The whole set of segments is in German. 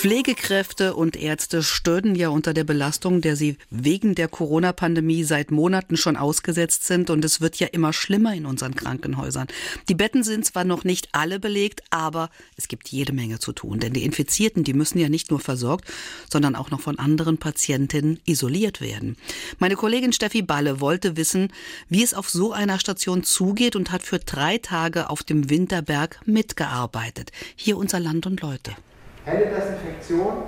Pflegekräfte und Ärzte stöhnen ja unter der Belastung, der sie wegen der Corona-Pandemie seit Monaten schon ausgesetzt sind. Und es wird ja immer schlimmer in unseren Krankenhäusern. Die Betten sind zwar noch nicht alle belegt, aber es gibt jede Menge zu tun. Denn die Infizierten, die müssen ja nicht nur versorgt, sondern auch noch von anderen Patientinnen isoliert werden. Meine Kollegin Steffi Balle wollte wissen, wie es auf so einer Station zugeht und hat für drei Tage auf dem Winterberg mitgearbeitet. Hier unser Land und Leute. Händedesinfektion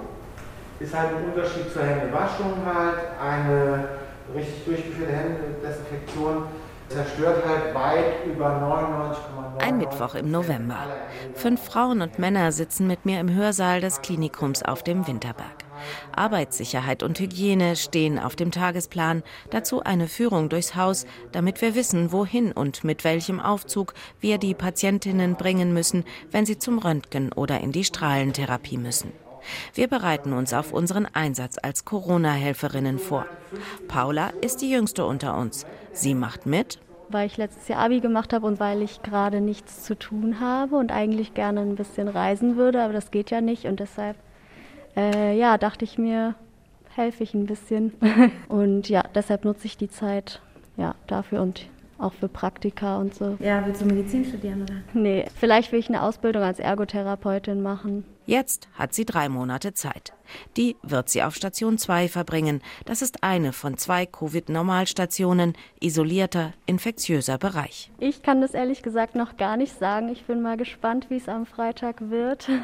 ist halt ein Unterschied zur Händewaschung halt. Eine richtig durchgeführte Händedesinfektion zerstört halt weit über 99,9. Ein Mittwoch im November. Fünf Frauen und Männer sitzen mit mir im Hörsaal des Klinikums auf dem Winterberg. Arbeitssicherheit und Hygiene stehen auf dem Tagesplan, dazu eine Führung durchs Haus, damit wir wissen, wohin und mit welchem Aufzug wir die Patientinnen bringen müssen, wenn sie zum Röntgen oder in die Strahlentherapie müssen. Wir bereiten uns auf unseren Einsatz als Corona-Helferinnen vor. Paula ist die jüngste unter uns. Sie macht mit, weil ich letztes Jahr Abi gemacht habe und weil ich gerade nichts zu tun habe und eigentlich gerne ein bisschen reisen würde, aber das geht ja nicht und deshalb äh, ja, dachte ich mir, helfe ich ein bisschen. und ja, deshalb nutze ich die Zeit ja, dafür und auch für Praktika und so. Ja, willst du Medizin studieren oder? Nee, vielleicht will ich eine Ausbildung als Ergotherapeutin machen. Jetzt hat sie drei Monate Zeit. Die wird sie auf Station 2 verbringen. Das ist eine von zwei Covid-Normalstationen, isolierter, infektiöser Bereich. Ich kann das ehrlich gesagt noch gar nicht sagen. Ich bin mal gespannt, wie es am Freitag wird.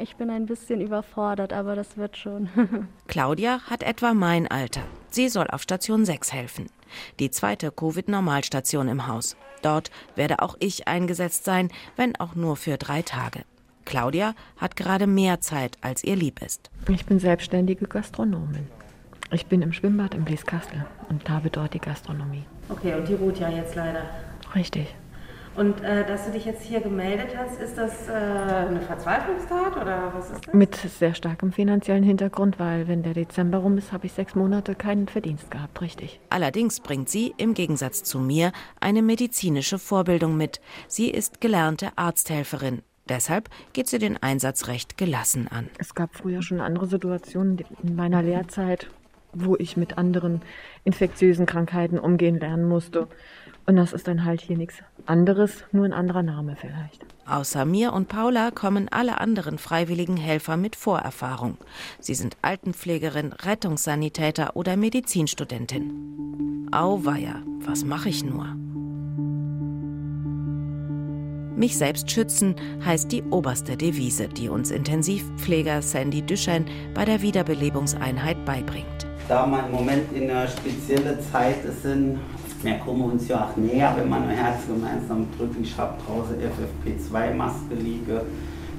Ich bin ein bisschen überfordert, aber das wird schon. Claudia hat etwa mein Alter. Sie soll auf Station 6 helfen. Die zweite Covid-Normalstation im Haus. Dort werde auch ich eingesetzt sein, wenn auch nur für drei Tage. Claudia hat gerade mehr Zeit, als ihr lieb ist. Ich bin selbstständige Gastronomin. Ich bin im Schwimmbad im Blieskastel und habe dort die Gastronomie. Okay, und die ruht ja jetzt leider. Richtig. Und äh, dass du dich jetzt hier gemeldet hast, ist das äh, eine Verzweiflungstat oder was ist das? Mit sehr starkem finanziellen Hintergrund, weil wenn der Dezember rum ist, habe ich sechs Monate keinen Verdienst gehabt, richtig. Allerdings bringt sie im Gegensatz zu mir eine medizinische Vorbildung mit. Sie ist gelernte Arzthelferin. Deshalb geht sie den Einsatz recht gelassen an. Es gab früher schon andere Situationen in meiner Lehrzeit, wo ich mit anderen infektiösen Krankheiten umgehen lernen musste. Und das ist dann halt hier nichts anderes, nur ein anderer Name vielleicht. Außer mir und Paula kommen alle anderen freiwilligen Helfer mit Vorerfahrung. Sie sind Altenpflegerin, Rettungssanitäter oder Medizinstudentin. Auweia, was mache ich nur? Mich selbst schützen heißt die oberste Devise, die uns Intensivpfleger Sandy Düschen bei der Wiederbelebungseinheit beibringt. Da wir im Moment in einer speziellen Zeit sind, wir kommen uns ja auch näher, wenn man ein Herz gemeinsam drückt. Ich habe draußen FFP2-Maske liegen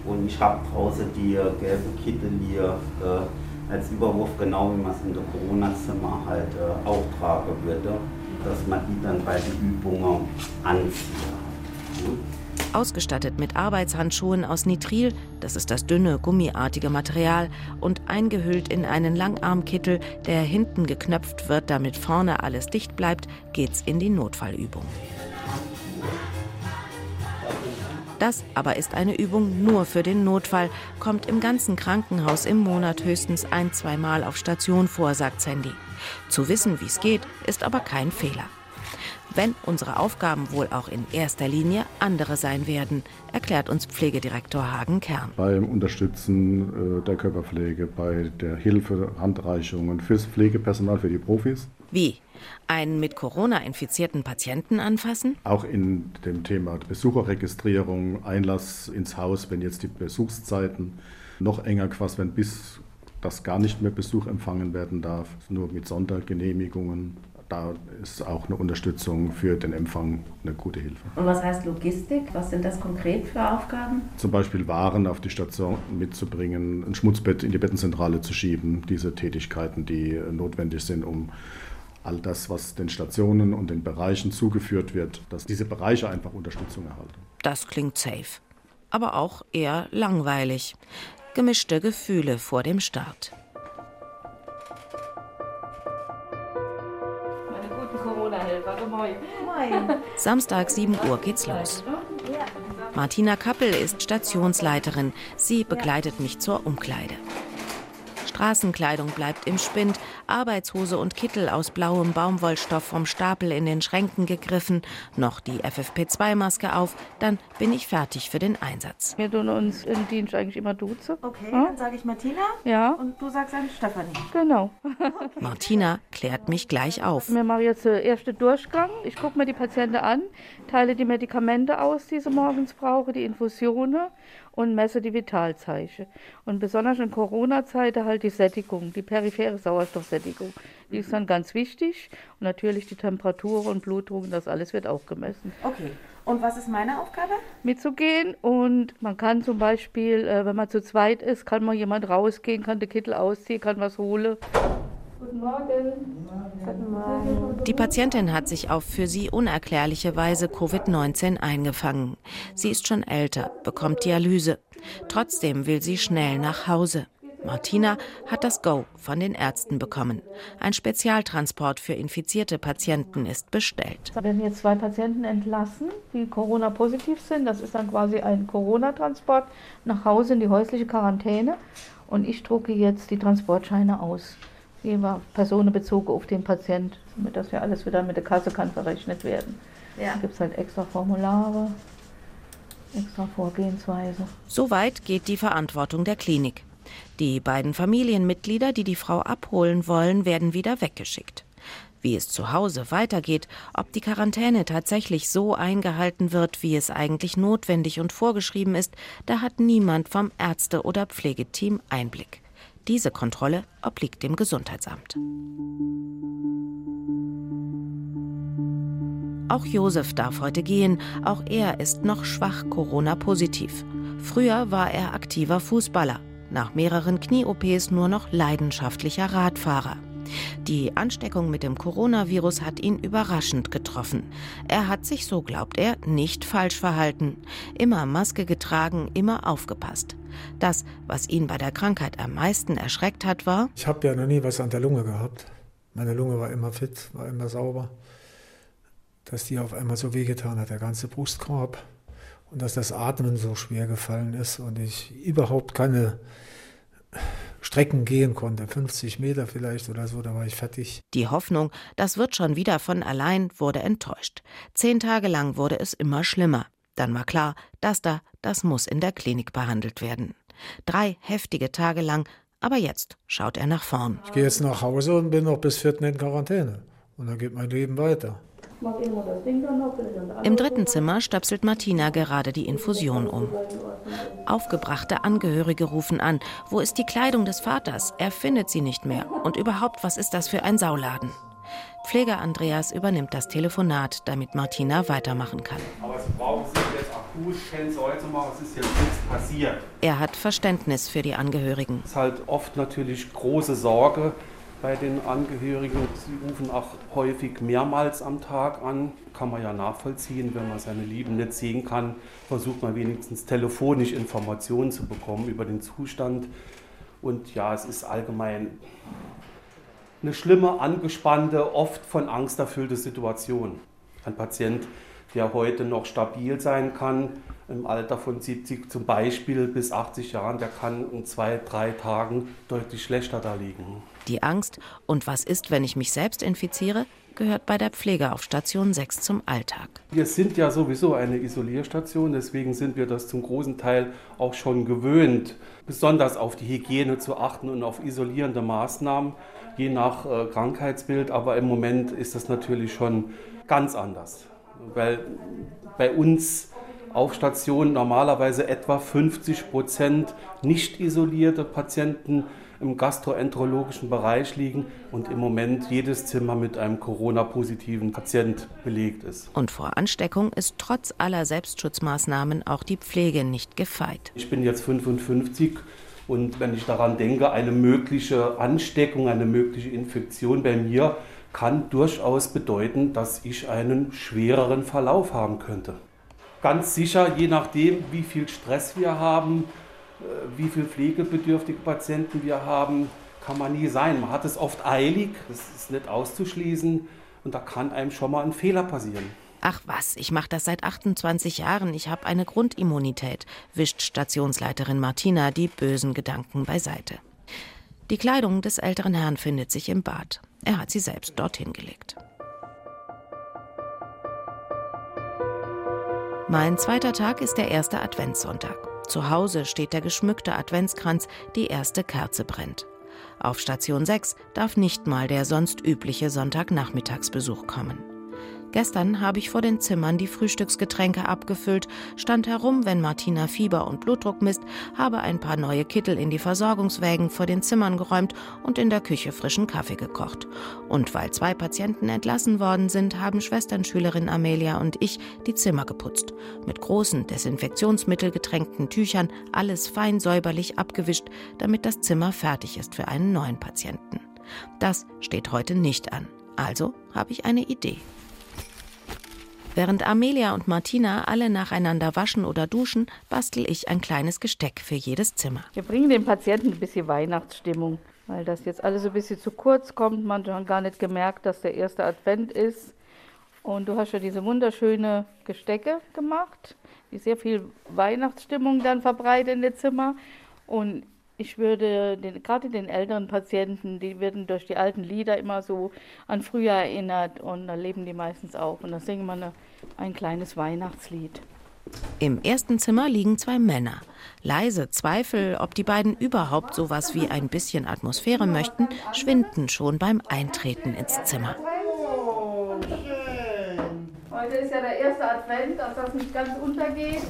und ich habe draußen die gelbe Kittel hier äh, als Überwurf, genau wie man es in der Corona-Zimmer halt äh, auch tragen würde, dass man die dann bei den Übungen anzieht. Gut. Ausgestattet mit Arbeitshandschuhen aus Nitril, das ist das dünne, gummiartige Material, und eingehüllt in einen Langarmkittel, der hinten geknöpft wird, damit vorne alles dicht bleibt, geht's in die Notfallübung. Das aber ist eine Übung nur für den Notfall, kommt im ganzen Krankenhaus im Monat höchstens ein, zweimal auf Station vor, sagt Sandy. Zu wissen, wie es geht, ist aber kein Fehler wenn unsere Aufgaben wohl auch in erster Linie andere sein werden, erklärt uns Pflegedirektor Hagen Kern. Beim Unterstützen äh, der Körperpflege, bei der Hilfe, Handreichungen fürs Pflegepersonal, für die Profis. Wie? Einen mit Corona infizierten Patienten anfassen? Auch in dem Thema Besucherregistrierung, Einlass ins Haus, wenn jetzt die Besuchszeiten noch enger quasi werden, bis das gar nicht mehr Besuch empfangen werden darf, nur mit Sondergenehmigungen da ist auch eine Unterstützung für den Empfang eine gute Hilfe. Und was heißt Logistik? Was sind das konkret für Aufgaben? Zum Beispiel Waren auf die Station mitzubringen, ein Schmutzbett in die Bettenzentrale zu schieben, diese Tätigkeiten, die notwendig sind, um all das, was den Stationen und den Bereichen zugeführt wird, dass diese Bereiche einfach Unterstützung erhalten. Das klingt safe, aber auch eher langweilig. Gemischte Gefühle vor dem Start. Samstag 7 Uhr geht's los. Martina Kappel ist Stationsleiterin. Sie begleitet mich zur Umkleide. Straßenkleidung bleibt im Spind, Arbeitshose und Kittel aus blauem Baumwollstoff vom Stapel in den Schränken gegriffen, noch die FFP2-Maske auf, dann bin ich fertig für den Einsatz. Wir tun uns im Dienst eigentlich immer duzen. Okay, Ja? dann sage ich Martina Ja, und du sagst dann Stefanie. genau. Martina klärt mich gleich auf. Wir machen jetzt den ersten Durchgang. Ich gucke mir die Patienten an, teile die Medikamente aus, die sie morgens brauchen, die Infusionen und messe die Vitalzeichen. Und besonders in Corona-Zeiten halt die Sättigung, die periphere Sauerstoffsättigung. Die ist dann ganz wichtig. Und natürlich die Temperatur und Blutdruck, das alles wird auch gemessen. Okay. Und was ist meine Aufgabe? mitzugehen. Und man kann zum Beispiel, äh, wenn man zu zweit ist, kann mal jemand rausgehen, kann den Kittel ausziehen, kann was holen. Guten Morgen. Guten Morgen. Die Patientin hat sich auf für sie unerklärliche Weise Covid-19 eingefangen. Sie ist schon älter, bekommt Dialyse. Trotzdem will sie schnell nach Hause. Martina hat das Go von den Ärzten bekommen. Ein Spezialtransport für infizierte Patienten ist bestellt. Da werden jetzt zwei Patienten entlassen, die Corona-positiv sind. Das ist dann quasi ein Corona-Transport nach Hause in die häusliche Quarantäne. Und ich drucke jetzt die Transportscheine aus. Jeweils personenbezogen auf den Patient, damit das ja alles wieder mit der Kasse kann verrechnet werden. Ja. Da gibt es halt extra Formulare, extra Vorgehensweise. Soweit geht die Verantwortung der Klinik. Die beiden Familienmitglieder, die die Frau abholen wollen, werden wieder weggeschickt. Wie es zu Hause weitergeht, ob die Quarantäne tatsächlich so eingehalten wird, wie es eigentlich notwendig und vorgeschrieben ist, da hat niemand vom Ärzte- oder Pflegeteam Einblick. Diese Kontrolle obliegt dem Gesundheitsamt. Auch Josef darf heute gehen. Auch er ist noch schwach Corona-positiv. Früher war er aktiver Fußballer, nach mehreren Knie-OPs nur noch leidenschaftlicher Radfahrer. Die Ansteckung mit dem Coronavirus hat ihn überraschend getroffen. Er hat sich, so glaubt er, nicht falsch verhalten. Immer Maske getragen, immer aufgepasst. Das, was ihn bei der Krankheit am meisten erschreckt hat, war, Ich habe ja noch nie was an der Lunge gehabt. Meine Lunge war immer fit, war immer sauber. Dass die auf einmal so wehgetan hat, der ganze Brustkorb. Und dass das Atmen so schwer gefallen ist und ich überhaupt keine Strecken gehen konnte. 50 Meter vielleicht oder so, da war ich fertig. Die Hoffnung, das wird schon wieder von allein, wurde enttäuscht. Zehn Tage lang wurde es immer schlimmer. Dann war klar, das da, das muss in der Klinik behandelt werden. Drei heftige Tage lang, aber jetzt schaut er nach vorn. Ich gehe jetzt nach Hause und bin noch bis 4. in Quarantäne. Und dann geht mein Leben weiter. Im dritten Zimmer stöpselt Martina gerade die Infusion um. Aufgebrachte Angehörige rufen an. Wo ist die Kleidung des Vaters? Er findet sie nicht mehr. Und überhaupt, was ist das für ein Sauladen? Pfleger Andreas übernimmt das Telefonat, damit Martina weitermachen kann. Aber Sie brauchen sich jetzt akut keine Sorgen zu machen, es ist jetzt nichts passiert. Er hat Verständnis für die Angehörigen. Es ist halt oft natürlich große Sorge bei den Angehörigen. Sie rufen auch häufig mehrmals am Tag an. Kann man ja nachvollziehen, wenn man seine Lieben nicht sehen kann, versucht man wenigstens telefonisch Informationen zu bekommen über den Zustand. Und ja, es ist allgemein eine schlimme, angespannte, oft von Angst erfüllte Situation. Ein Patient, der heute noch stabil sein kann, im Alter von 70 zum Beispiel bis 80 Jahren, der kann in zwei, drei Tagen deutlich schlechter da liegen. Die Angst, und was ist, wenn ich mich selbst infiziere, gehört bei der Pflege auf Station 6 zum Alltag. Wir sind ja sowieso eine Isolierstation, deswegen sind wir das zum großen Teil auch schon gewöhnt, besonders auf die Hygiene zu achten und auf isolierende Maßnahmen, je nach äh, Krankheitsbild. Aber im Moment ist das natürlich schon ganz anders, weil bei uns auf Station normalerweise etwa 50 Prozent nicht isolierte Patienten im gastroenterologischen Bereich liegen und im Moment jedes Zimmer mit einem Corona-positiven Patient belegt ist. Und vor Ansteckung ist trotz aller Selbstschutzmaßnahmen auch die Pflege nicht gefeit. Ich bin jetzt 55 und wenn ich daran denke, eine mögliche Ansteckung, eine mögliche Infektion bei mir kann durchaus bedeuten, dass ich einen schwereren Verlauf haben könnte. Ganz sicher, je nachdem, wie viel Stress wir haben, wie viel pflegebedürftige Patienten wir haben, kann man nie sein. Man hat es oft eilig, das ist nicht auszuschließen, und da kann einem schon mal ein Fehler passieren. Ach was, ich mache das seit 28 Jahren. Ich habe eine Grundimmunität, wischt Stationsleiterin Martina die bösen Gedanken beiseite. Die Kleidung des älteren Herrn findet sich im Bad. Er hat sie selbst dorthin gelegt. Mein zweiter Tag ist der erste Adventssonntag. Zu Hause steht der geschmückte Adventskranz, die erste Kerze brennt. Auf Station 6 darf nicht mal der sonst übliche Sonntagnachmittagsbesuch kommen. Gestern habe ich vor den Zimmern die Frühstücksgetränke abgefüllt, stand herum, wenn Martina Fieber und Blutdruck misst, habe ein paar neue Kittel in die Versorgungswägen vor den Zimmern geräumt und in der Küche frischen Kaffee gekocht. Und weil zwei Patienten entlassen worden sind, haben Schwesternschülerin Amelia und ich die Zimmer geputzt. Mit großen, desinfektionsmittelgetränkten Tüchern alles fein säuberlich abgewischt, damit das Zimmer fertig ist für einen neuen Patienten. Das steht heute nicht an. Also habe ich eine Idee. Während Amelia und Martina alle nacheinander waschen oder duschen, bastel ich ein kleines Gesteck für jedes Zimmer. Wir bringen den Patienten ein bisschen Weihnachtsstimmung, weil das jetzt alles ein bisschen zu kurz kommt. Man hat gar nicht gemerkt, dass der erste Advent ist. Und du hast ja diese wunderschöne Gestecke gemacht, die sehr viel Weihnachtsstimmung dann verbreiten in den Zimmer. Und ich würde den, gerade den älteren Patienten, die werden durch die alten Lieder immer so an früher erinnert und da leben die meistens auch. Und da singen wir eine, ein kleines Weihnachtslied. Im ersten Zimmer liegen zwei Männer. Leise Zweifel, ob die beiden überhaupt sowas wie ein bisschen Atmosphäre möchten, schwinden schon beim Eintreten ins Zimmer. Oh, schön. Heute ist ja der erste Advent, dass das nicht ganz untergeht.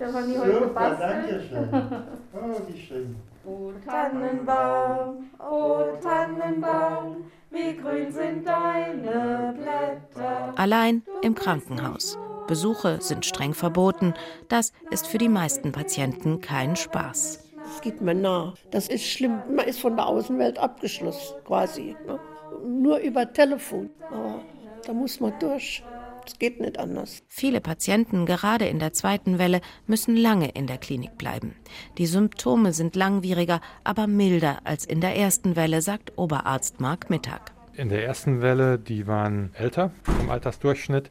Stefanie heute gebastelt. Danke schön. Oh, wie schön. O Tannenbaum, o Tannenbaum, wie grün sind deine Blätter. Allein im Krankenhaus. Besuche sind streng verboten. Das ist für die meisten Patienten kein Spaß. Das geht mir nah. Das ist schlimm. Man ist von der Außenwelt abgeschlossen, quasi. Ne? Nur über Telefon. Aber da muss man durch. Es geht nicht anders. Viele Patienten, gerade in der zweiten Welle, müssen lange in der Klinik bleiben. Die Symptome sind langwieriger, aber milder als in der ersten Welle, sagt Oberarzt Marc Mittag. In der ersten Welle, die waren älter im Altersdurchschnitt,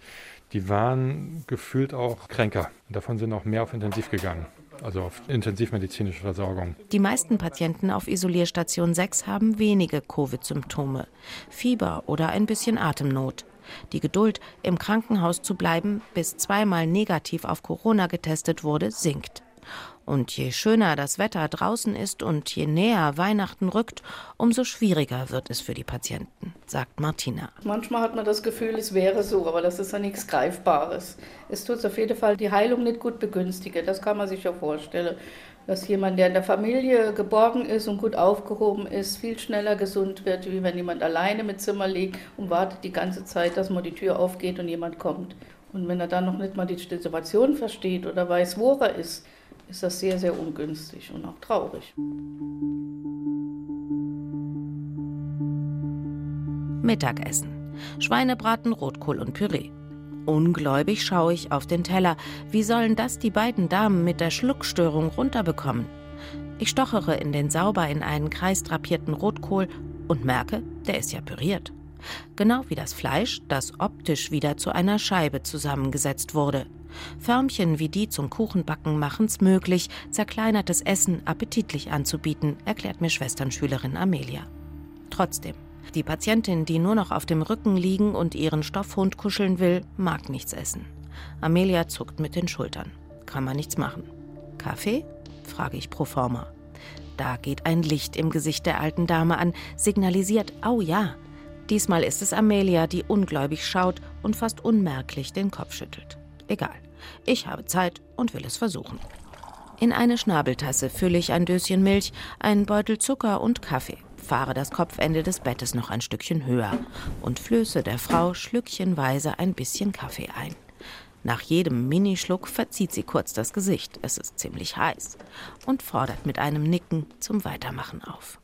die waren gefühlt auch kränker. davon sind auch mehr auf Intensiv gegangen also auf intensivmedizinische Versorgung. Die meisten Patienten auf Isolierstation 6 haben wenige Covid-Symptome, Fieber oder ein bisschen Atemnot. Die Geduld, im Krankenhaus zu bleiben, bis zweimal negativ auf Corona getestet wurde, sinkt. Und je schöner das Wetter draußen ist und je näher Weihnachten rückt, umso schwieriger wird es für die Patienten, sagt Martina. Manchmal hat man das Gefühl, es wäre so, aber das ist ja nichts Greifbares. Es tut auf jeden Fall die Heilung nicht gut begünstigen, das kann man sich ja vorstellen dass jemand, der in der Familie geborgen ist und gut aufgehoben ist, viel schneller gesund wird, wie wenn jemand alleine mit Zimmer liegt und wartet die ganze Zeit, dass mal die Tür aufgeht und jemand kommt. Und wenn er dann noch nicht mal die Situation versteht oder weiß, wo er ist, ist das sehr, sehr ungünstig und auch traurig. Mittagessen. Schweinebraten, Rotkohl und Püree. Ungläubig schaue ich auf den Teller. Wie sollen das die beiden Damen mit der Schluckstörung runterbekommen? Ich stochere in den sauber in einen Kreis drapierten Rotkohl und merke, der ist ja püriert. Genau wie das Fleisch, das optisch wieder zu einer Scheibe zusammengesetzt wurde. Förmchen wie die zum Kuchenbacken machen's möglich, zerkleinertes Essen appetitlich anzubieten, erklärt mir Schwesternschülerin Amelia. Trotzdem, die Patientin, die nur noch auf dem Rücken liegen und ihren Stoffhund kuscheln will, mag nichts essen. Amelia zuckt mit den Schultern. Kann man nichts machen. Kaffee? frage ich pro forma. Da geht ein Licht im Gesicht der alten Dame an, signalisiert, oh ja. Diesmal ist es Amelia, die ungläubig schaut und fast unmerklich den Kopf schüttelt. Egal. Ich habe Zeit und will es versuchen. In eine Schnabeltasse fülle ich ein Döschen Milch, einen Beutel Zucker und Kaffee fahre das Kopfende des Bettes noch ein Stückchen höher und flöße der Frau schlückchenweise ein bisschen Kaffee ein. Nach jedem Minischluck verzieht sie kurz das Gesicht, es ist ziemlich heiß, und fordert mit einem Nicken zum Weitermachen auf.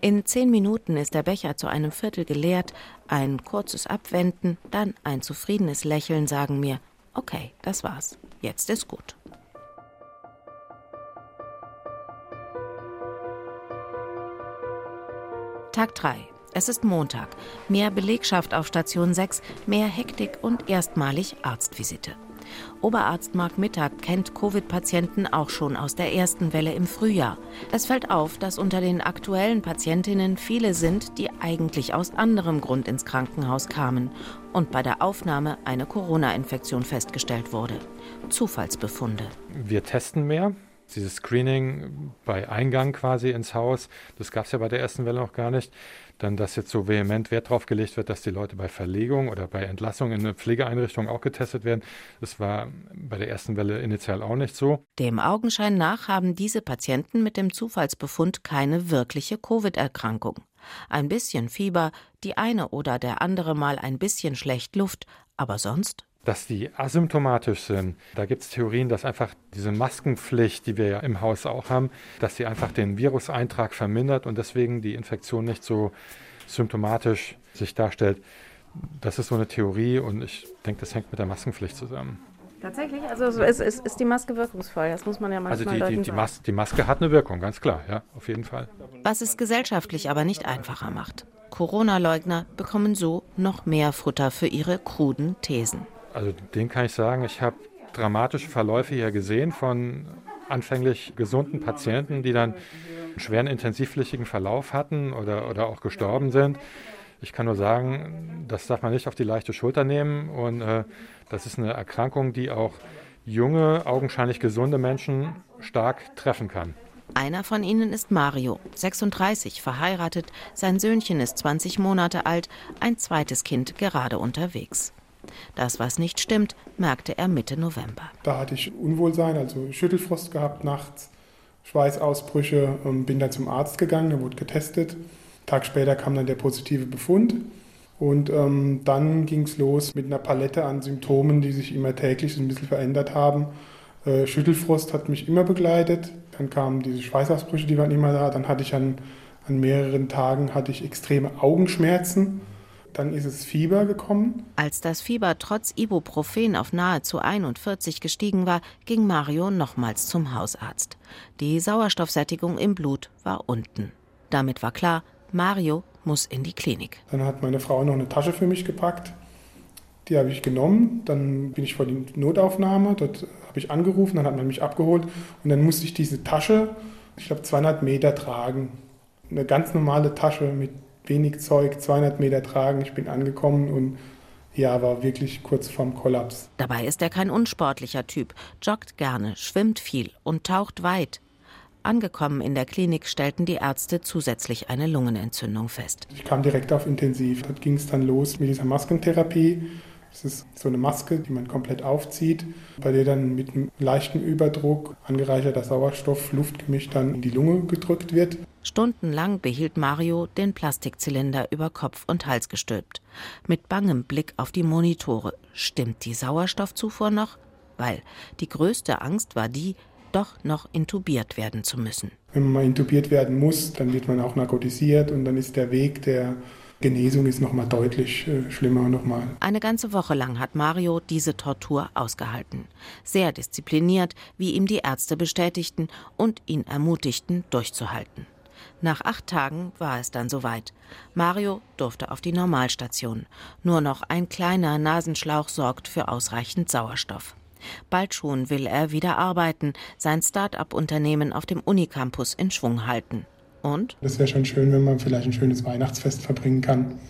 In zehn Minuten ist der Becher zu einem Viertel geleert, ein kurzes Abwenden, dann ein zufriedenes Lächeln sagen mir, okay, das war's, jetzt ist gut. Tag 3. Es ist Montag. Mehr Belegschaft auf Station 6, mehr Hektik und erstmalig Arztvisite. Oberarzt Marc Mittag kennt Covid-Patienten auch schon aus der ersten Welle im Frühjahr. Es fällt auf, dass unter den aktuellen Patientinnen viele sind, die eigentlich aus anderem Grund ins Krankenhaus kamen und bei der Aufnahme eine Corona-Infektion festgestellt wurde. Zufallsbefunde. Wir testen mehr. Dieses Screening bei Eingang quasi ins Haus, das gab es ja bei der ersten Welle noch gar nicht dann, dass jetzt so vehement Wert darauf gelegt wird, dass die Leute bei Verlegung oder bei Entlassung in eine Pflegeeinrichtung auch getestet werden. Das war bei der ersten Welle initial auch nicht so. Dem Augenschein nach haben diese Patienten mit dem Zufallsbefund keine wirkliche Covid-Erkrankung. Ein bisschen Fieber, die eine oder der andere mal ein bisschen schlecht Luft, aber sonst dass die asymptomatisch sind. Da gibt es Theorien, dass einfach diese Maskenpflicht, die wir ja im Haus auch haben, dass sie einfach den Viruseintrag vermindert und deswegen die Infektion nicht so symptomatisch sich darstellt. Das ist so eine Theorie und ich denke, das hängt mit der Maskenpflicht zusammen. Tatsächlich? Also ist, ist, ist die Maske wirkungsvoll? Das muss man ja manchmal Also die, die, die, Mas die Maske hat eine Wirkung, ganz klar, ja, auf jeden Fall. Was es gesellschaftlich aber nicht einfacher macht. Corona-Leugner bekommen so noch mehr Futter für ihre kruden Thesen. Also den kann ich sagen, ich habe dramatische Verläufe hier gesehen von anfänglich gesunden Patienten, die dann einen schweren intensivpflichtigen Verlauf hatten oder, oder auch gestorben sind. Ich kann nur sagen, das darf man nicht auf die leichte Schulter nehmen und äh, das ist eine Erkrankung, die auch junge, augenscheinlich gesunde Menschen stark treffen kann. Einer von ihnen ist Mario, 36, verheiratet, sein Söhnchen ist 20 Monate alt, ein zweites Kind gerade unterwegs. Das, was nicht stimmt, merkte er Mitte November. Da hatte ich Unwohlsein, also Schüttelfrost gehabt nachts, Schweißausbrüche und bin dann zum Arzt gegangen, der wurde getestet. Tag später kam dann der positive Befund. Und ähm, dann ging es los mit einer Palette an Symptomen, die sich immer täglich ein bisschen verändert haben. Äh, Schüttelfrost hat mich immer begleitet. Dann kamen diese Schweißausbrüche, die waren immer da. Dann hatte ich an, an mehreren Tagen hatte ich extreme Augenschmerzen. Dann ist es Fieber gekommen. Als das Fieber trotz Ibuprofen auf nahezu 41 gestiegen war, ging Mario nochmals zum Hausarzt. Die Sauerstoffsättigung im Blut war unten. Damit war klar, Mario muss in die Klinik. Dann hat meine Frau noch eine Tasche für mich gepackt. Die habe ich genommen. Dann bin ich vor die Notaufnahme. Dort habe ich angerufen. Dann hat man mich abgeholt. Und dann musste ich diese Tasche, ich glaube, 200 Meter tragen. Eine ganz normale Tasche mit wenig Zeug, 200 Meter tragen. Ich bin angekommen und ja, war wirklich kurz vorm Kollaps. Dabei ist er kein unsportlicher Typ, joggt gerne, schwimmt viel und taucht weit. Angekommen in der Klinik stellten die Ärzte zusätzlich eine Lungenentzündung fest. Ich kam direkt auf Intensiv. Dort ging es dann los mit dieser Maskentherapie. Das ist so eine Maske, die man komplett aufzieht, bei der dann mit einem leichten Überdruck angereicherter Sauerstoff, Luftgemisch dann in die Lunge gedrückt wird. Stundenlang behielt Mario den Plastikzylinder über Kopf und Hals gestülpt. Mit bangem Blick auf die Monitore. Stimmt die Sauerstoffzufuhr noch? Weil die größte Angst war die, doch noch intubiert werden zu müssen. Wenn man mal intubiert werden muss, dann wird man auch narkotisiert und dann ist der Weg der Genesung ist noch mal deutlich äh, schlimmer nochmal. Eine ganze Woche lang hat Mario diese Tortur ausgehalten. Sehr diszipliniert, wie ihm die Ärzte bestätigten und ihn ermutigten, durchzuhalten. Nach acht Tagen war es dann soweit. Mario durfte auf die Normalstation. Nur noch ein kleiner Nasenschlauch sorgt für ausreichend Sauerstoff. Bald schon will er wieder arbeiten, sein Start-up-Unternehmen auf dem Unicampus in Schwung halten. Und? Das wäre schon schön, wenn man vielleicht ein schönes Weihnachtsfest verbringen kann.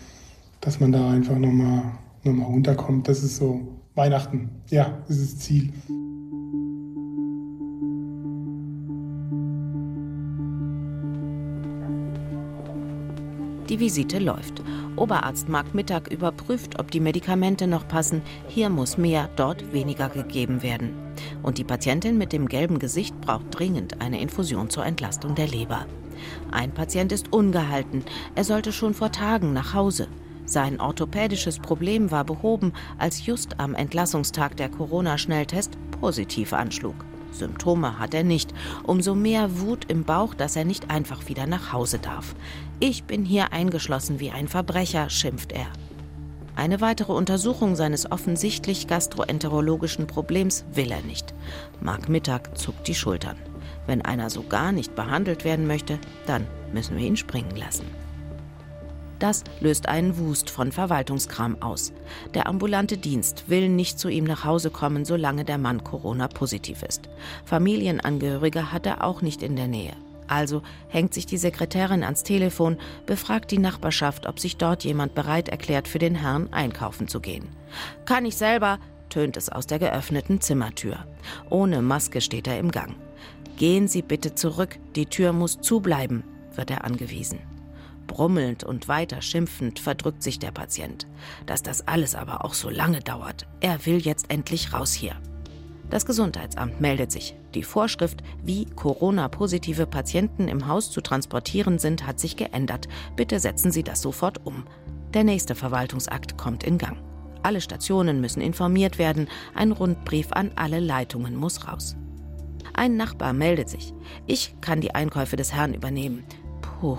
Dass man da einfach nochmal noch mal runterkommt. Das ist so Weihnachten. Ja, das ist das Ziel. Die Visite läuft. Oberarzt Marc Mittag überprüft, ob die Medikamente noch passen. Hier muss mehr, dort weniger gegeben werden. Und die Patientin mit dem gelben Gesicht braucht dringend eine Infusion zur Entlastung der Leber. Ein Patient ist ungehalten. Er sollte schon vor Tagen nach Hause. Sein orthopädisches Problem war behoben, als just am Entlassungstag der Corona-Schnelltest positiv anschlug. Symptome hat er nicht. Umso mehr Wut im Bauch, dass er nicht einfach wieder nach Hause darf. Ich bin hier eingeschlossen wie ein Verbrecher, schimpft er. Eine weitere Untersuchung seines offensichtlich gastroenterologischen Problems will er nicht. Mark Mittag zuckt die Schultern. Wenn einer so gar nicht behandelt werden möchte, dann müssen wir ihn springen lassen. Das löst einen Wust von Verwaltungskram aus. Der ambulante Dienst will nicht zu ihm nach Hause kommen, solange der Mann Corona-positiv ist. Familienangehörige hat er auch nicht in der Nähe. Also hängt sich die Sekretärin ans Telefon, befragt die Nachbarschaft, ob sich dort jemand bereit erklärt, für den Herrn einkaufen zu gehen. Kann ich selber, tönt es aus der geöffneten Zimmertür. Ohne Maske steht er im Gang. Gehen Sie bitte zurück, die Tür muss zubleiben, wird er angewiesen. Brummelnd und weiter schimpfend verdrückt sich der Patient. Dass das alles aber auch so lange dauert. Er will jetzt endlich raus hier. Das Gesundheitsamt meldet sich. Die Vorschrift, wie Corona-positive Patienten im Haus zu transportieren sind, hat sich geändert. Bitte setzen Sie das sofort um. Der nächste Verwaltungsakt kommt in Gang. Alle Stationen müssen informiert werden. Ein Rundbrief an alle Leitungen muss raus. Ein Nachbar meldet sich. Ich kann die Einkäufe des Herrn übernehmen. Puh,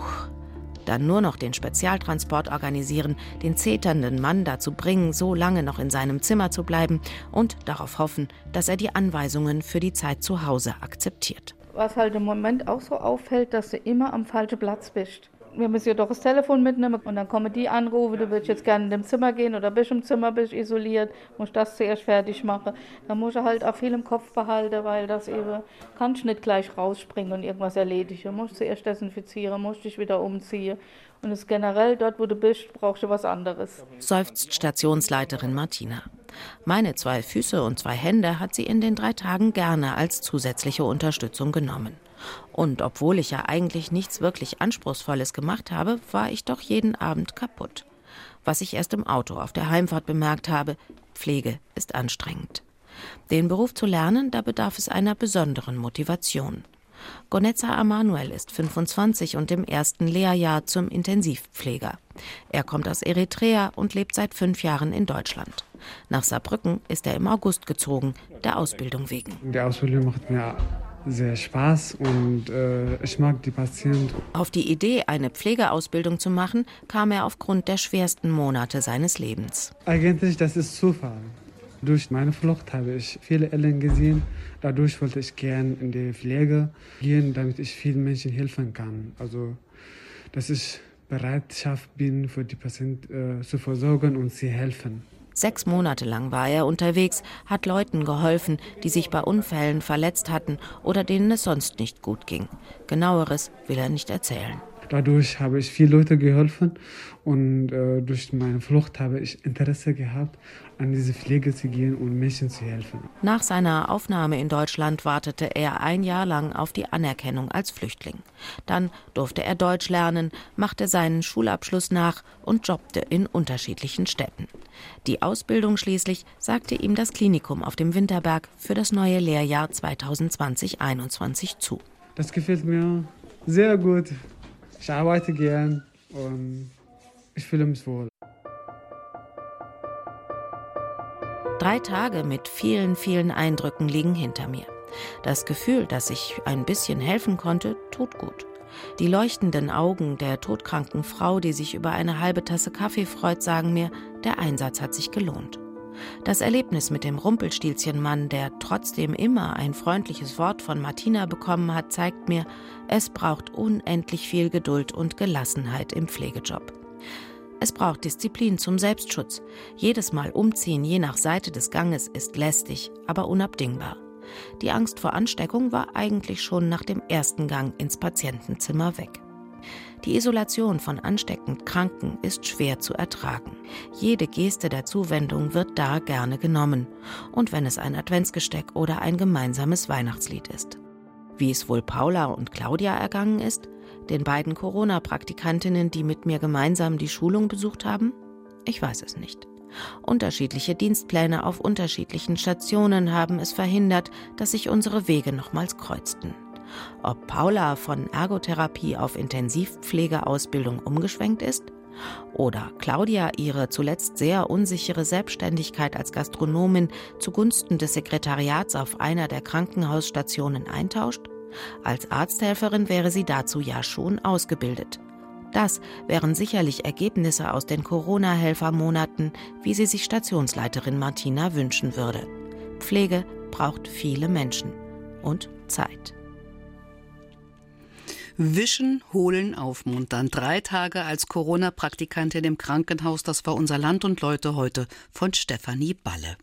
dann nur noch den Spezialtransport organisieren, den zeternden Mann dazu bringen, so lange noch in seinem Zimmer zu bleiben und darauf hoffen, dass er die Anweisungen für die Zeit zu Hause akzeptiert. Was halt im Moment auch so auffällt, dass du immer am falschen Platz bist wir müssen ja doch das Telefon mitnehmen und dann kommen die Anrufe, du würdest jetzt gerne in dem Zimmer gehen oder bist im Zimmer, bist isoliert, musst das zuerst fertig machen. Da muss ich halt auch viel im Kopf behalten, weil das eben, kannst nicht gleich rausspringen und irgendwas erledigen. Musst zuerst desinfizieren, musst dich wieder umziehen. Und es generell, dort wo du bist, brauchst du was anderes. Seufzt Stationsleiterin Martina. Meine zwei Füße und zwei Hände hat sie in den drei Tagen gerne als zusätzliche Unterstützung genommen. Und obwohl ich ja eigentlich nichts wirklich Anspruchsvolles gemacht habe, war ich doch jeden Abend kaputt. Was ich erst im Auto auf der Heimfahrt bemerkt habe, Pflege ist anstrengend. Den Beruf zu lernen, da bedarf es einer besonderen Motivation. Gonetza Amanuel ist 25 und im ersten Lehrjahr zum Intensivpfleger. Er kommt aus Eritrea und lebt seit fünf Jahren in Deutschland. Nach Saarbrücken ist er im August gezogen, der Ausbildung wegen. Die Ausbildung macht mir sehr Spaß und äh, ich mag die Patienten. Auf die Idee, eine Pflegeausbildung zu machen, kam er aufgrund der schwersten Monate seines Lebens. Eigentlich, das ist Zufall. Durch meine Flucht habe ich viele Eltern gesehen. Dadurch wollte ich gern in die Pflege gehen, damit ich vielen Menschen helfen kann. Also, dass ich Bereitschaft bin, für die Patienten äh, zu versorgen und sie helfen. Sechs Monate lang war er unterwegs, hat Leuten geholfen, die sich bei Unfällen verletzt hatten oder denen es sonst nicht gut ging. Genaueres will er nicht erzählen. Dadurch habe ich vielen Leuten geholfen und äh, durch meine Flucht habe ich Interesse gehabt, an diese Pflege zu gehen und Menschen zu helfen. Nach seiner Aufnahme in Deutschland wartete er ein Jahr lang auf die Anerkennung als Flüchtling. Dann durfte er Deutsch lernen, machte seinen Schulabschluss nach und jobbte in unterschiedlichen Städten. Die Ausbildung schließlich sagte ihm das Klinikum auf dem Winterberg für das neue Lehrjahr 2020-21 zu. Das gefällt mir sehr gut. Ich arbeite gern und ich fühle mich wohl. Drei Tage mit vielen, vielen Eindrücken liegen hinter mir. Das Gefühl, dass ich ein bisschen helfen konnte, tut gut. Die leuchtenden Augen der todkranken Frau, die sich über eine halbe Tasse Kaffee freut, sagen mir, der Einsatz hat sich gelohnt. Das Erlebnis mit dem Rumpelstilzchenmann, der trotzdem immer ein freundliches Wort von Martina bekommen hat, zeigt mir, es braucht unendlich viel Geduld und Gelassenheit im Pflegejob. Es braucht Disziplin zum Selbstschutz. Jedes Mal umziehen je nach Seite des Ganges ist lästig, aber unabdingbar. Die Angst vor Ansteckung war eigentlich schon nach dem ersten Gang ins Patientenzimmer weg. Die Isolation von ansteckend Kranken ist schwer zu ertragen. Jede Geste der Zuwendung wird da gerne genommen. Und wenn es ein Adventsgesteck oder ein gemeinsames Weihnachtslied ist. Wie es wohl Paula und Claudia ergangen ist, den beiden Corona-Praktikantinnen, die mit mir gemeinsam die Schulung besucht haben? Ich weiß es nicht. Unterschiedliche Dienstpläne auf unterschiedlichen Stationen haben es verhindert, dass sich unsere Wege nochmals kreuzten. Ob Paula von Ergotherapie auf Intensivpflegeausbildung umgeschwenkt ist oder Claudia ihre zuletzt sehr unsichere Selbstständigkeit als Gastronomin zugunsten des Sekretariats auf einer der Krankenhausstationen eintauscht? Als Arzthelferin wäre sie dazu ja schon ausgebildet. Das wären sicherlich Ergebnisse aus den Corona-Helfermonaten, wie sie sich Stationsleiterin Martina wünschen würde. Pflege braucht viele Menschen und Zeit. Wischen, holen, aufmuntern. Drei Tage als Corona-Praktikantin im Krankenhaus, das war unser Land und Leute heute von Stefanie Balle.